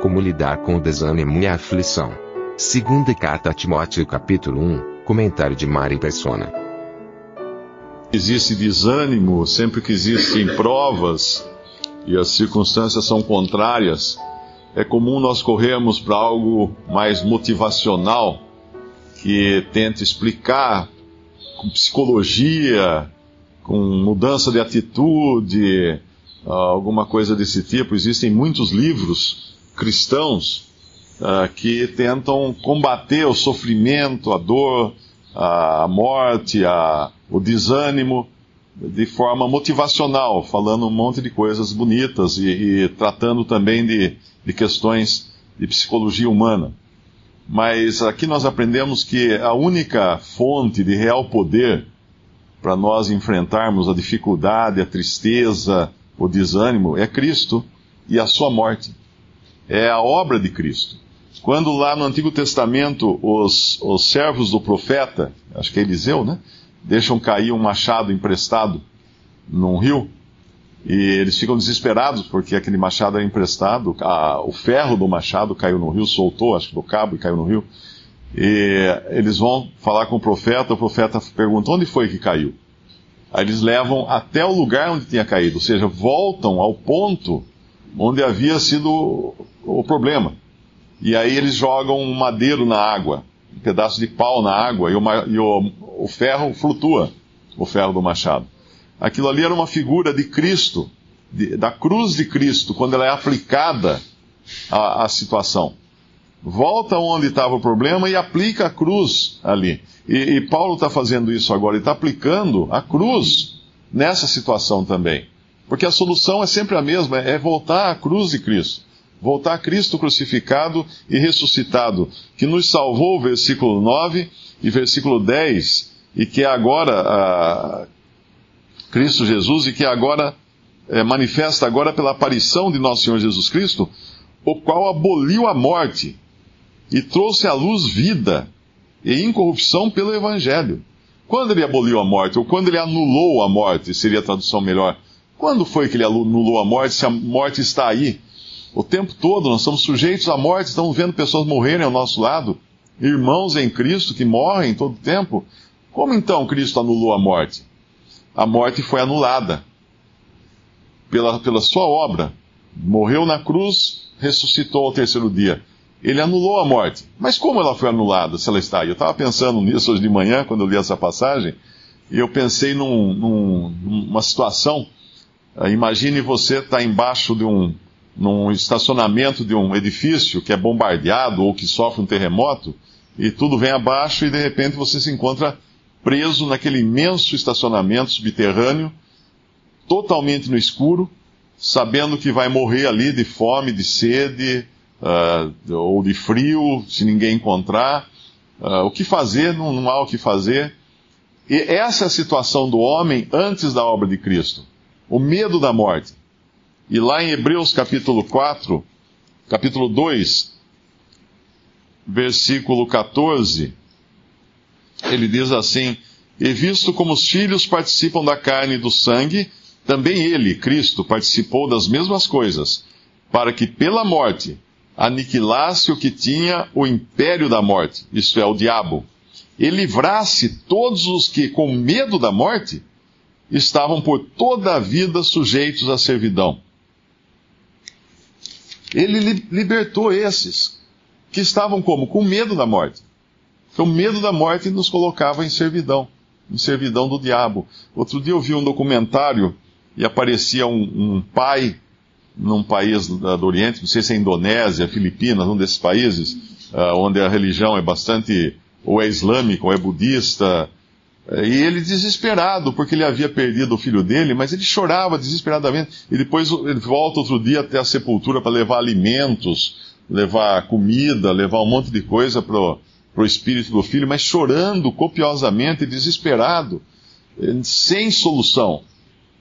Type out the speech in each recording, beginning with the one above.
Como lidar com o desânimo e a aflição. Segunda carta a Timóteo capítulo 1, comentário de Mari Persona. Existe desânimo sempre que existem provas e as circunstâncias são contrárias. É comum nós corrermos para algo mais motivacional que tenta explicar com psicologia, com mudança de atitude, alguma coisa desse tipo. Existem muitos livros cristãos ah, que tentam combater o sofrimento, a dor, a morte, a, o desânimo de forma motivacional, falando um monte de coisas bonitas e, e tratando também de, de questões de psicologia humana. Mas aqui nós aprendemos que a única fonte de real poder para nós enfrentarmos a dificuldade, a tristeza, o desânimo é Cristo e a sua morte. É a obra de Cristo. Quando lá no Antigo Testamento os, os servos do profeta, acho que é Eliseu, né? Deixam cair um machado emprestado num rio, e eles ficam desesperados porque aquele machado era emprestado, a, o ferro do machado caiu no rio, soltou, acho que do cabo e caiu no rio. E eles vão falar com o profeta, o profeta pergunta onde foi que caiu. Aí eles levam até o lugar onde tinha caído, ou seja, voltam ao ponto onde havia sido o problema. E aí eles jogam um madeiro na água, um pedaço de pau na água, e o, e o, o ferro flutua, o ferro do machado. Aquilo ali era uma figura de Cristo, de, da cruz de Cristo, quando ela é aplicada à, à situação. Volta onde estava o problema e aplica a cruz ali. E, e Paulo está fazendo isso agora, ele está aplicando a cruz nessa situação também. Porque a solução é sempre a mesma, é voltar à cruz de Cristo. Voltar a Cristo crucificado e ressuscitado, que nos salvou, versículo 9 e versículo 10, e que agora ah, Cristo Jesus e que agora é, manifesta agora pela aparição de nosso Senhor Jesus Cristo, o qual aboliu a morte e trouxe à luz vida e incorrupção pelo Evangelho. Quando ele aboliu a morte, ou quando ele anulou a morte, seria a tradução melhor. Quando foi que ele anulou a morte, se a morte está aí? O tempo todo nós somos sujeitos à morte, estamos vendo pessoas morrerem ao nosso lado, irmãos em Cristo que morrem todo o tempo. Como então Cristo anulou a morte? a morte foi anulada pela, pela sua obra. Morreu na cruz, ressuscitou ao terceiro dia. Ele anulou a morte. Mas como ela foi anulada, se ela está aí? Eu estava pensando nisso hoje de manhã, quando eu li essa passagem, e eu pensei num, num, numa situação. Uh, imagine você estar tá embaixo de um num estacionamento de um edifício que é bombardeado ou que sofre um terremoto, e tudo vem abaixo e de repente você se encontra preso naquele imenso estacionamento subterrâneo, totalmente no escuro, sabendo que vai morrer ali de fome, de sede, uh, ou de frio, se ninguém encontrar. Uh, o que fazer? Não, não há o que fazer. E essa é a situação do homem antes da obra de Cristo. O medo da morte. E lá em Hebreus capítulo 4, capítulo 2, versículo 14, ele diz assim: E visto como os filhos participam da carne e do sangue, também ele, Cristo, participou das mesmas coisas, para que pela morte aniquilasse o que tinha o império da morte, isto é, o diabo, e livrasse todos os que, com medo da morte, estavam por toda a vida sujeitos à servidão. Ele libertou esses que estavam como? Com medo da morte. Então, o medo da morte nos colocava em servidão, em servidão do diabo. Outro dia eu vi um documentário e aparecia um, um pai num país do, do, Oriente, não sei se é Indonésia, Filipinas, um desses países, uh, onde a religião é bastante, ou é islâmica, ou é budista, E ele desesperado, porque ele havia perdido o filho dele, mas ele chorava desesperadamente. E depois ele volta outro dia até a sepultura para levar alimentos, levar comida, levar um monte de coisa para o espírito do filho, mas chorando copiosamente, desesperado, sem solução.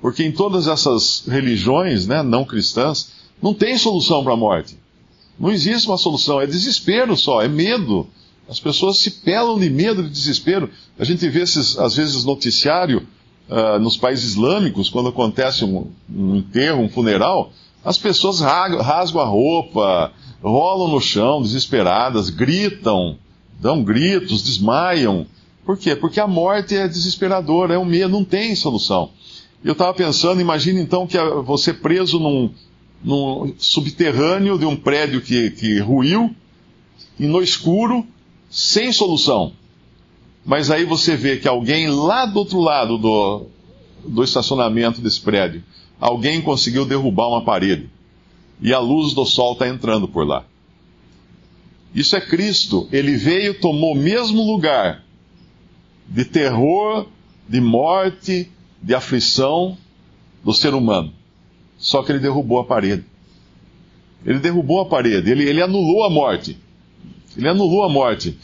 Porque em todas essas religiões né, não cristãs, não tem solução para a morte. Não existe uma solução, é desespero só, é medo. As pessoas se pelam de medo, de desespero. A gente vê esses, às vezes, noticiário uh, nos países islâmicos, quando acontece um, um enterro, um funeral, as pessoas rasgam a roupa, rolam no chão, desesperadas, gritam, dão gritos, desmaiam. Por quê? Porque a morte é desesperadora, é um medo, não tem solução. Eu estava pensando, imagine então que você preso num, num subterrâneo de um prédio que, que ruiu, e no escuro, sem solução. Mas aí você vê que alguém lá do outro lado do, do estacionamento desse prédio, alguém conseguiu derrubar uma parede. E a luz do sol está entrando por lá. Isso é Cristo. Ele veio, tomou o mesmo lugar de terror, de morte, de aflição do ser humano. Só que ele derrubou a parede. Ele derrubou a parede, ele, ele anulou a morte. Ele anulou a morte.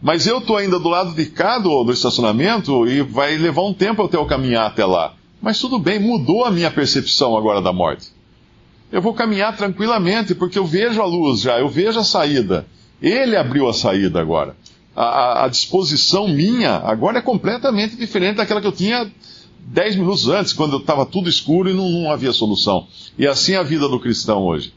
Mas eu estou ainda do lado de cá do, do, estacionamento e vai levar um tempo até eu caminhar até lá. Mas tudo bem, mudou a minha percepção agora da morte. Eu vou caminhar tranquilamente, porque eu vejo a luz já, eu vejo a saída. Ele abriu a saída agora. A, a, a disposição minha agora é completamente diferente daquela que eu tinha dez minutos antes, quando estava tudo escuro e não, não havia solução. E assim é a vida do cristão hoje.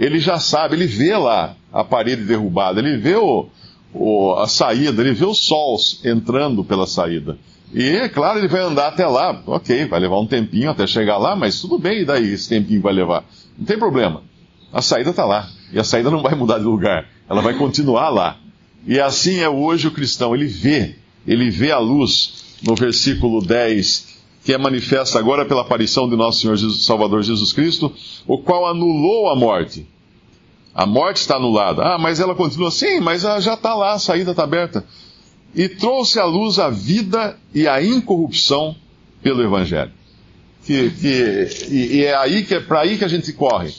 Ele já sabe, ele vê lá a parede derrubada, ele vê o, o, a saída, ele vê o sol entrando pela saída. E, é claro, ele vai andar até lá. Ok, vai levar um tempinho até chegar lá, mas tudo bem, e daí esse tempinho vai levar? Não tem problema. A saída está lá. E a saída não vai mudar de lugar. Ela vai continuar lá. E assim é hoje o cristão. Ele vê, ele vê a luz no versículo 10 que é manifesta agora pela aparição de nosso Senhor Jesus, Salvador Jesus Cristo, o qual anulou a morte. A morte está anulada. Ah, mas ela continua. Sim, mas já está lá, a saída está aberta. E trouxe à luz a vida e a incorrupção pelo Evangelho. Que, que, e, e é aí que é para aí que a gente corre.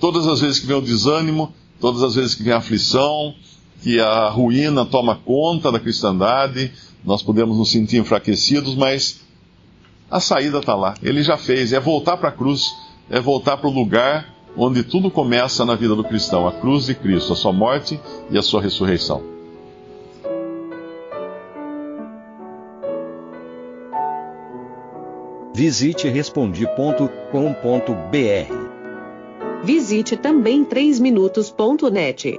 Todas as vezes que vem o desânimo, todas as vezes que vem a aflição, que a ruína toma conta da cristandade, nós podemos nos sentir enfraquecidos, mas a saída está lá. Ele já fez. É voltar para a cruz, é voltar para o lugar onde tudo começa na vida do cristão a cruz de Cristo, a sua morte e a sua ressurreição. Visite respondi.com.br. Visite também 3minutos.net.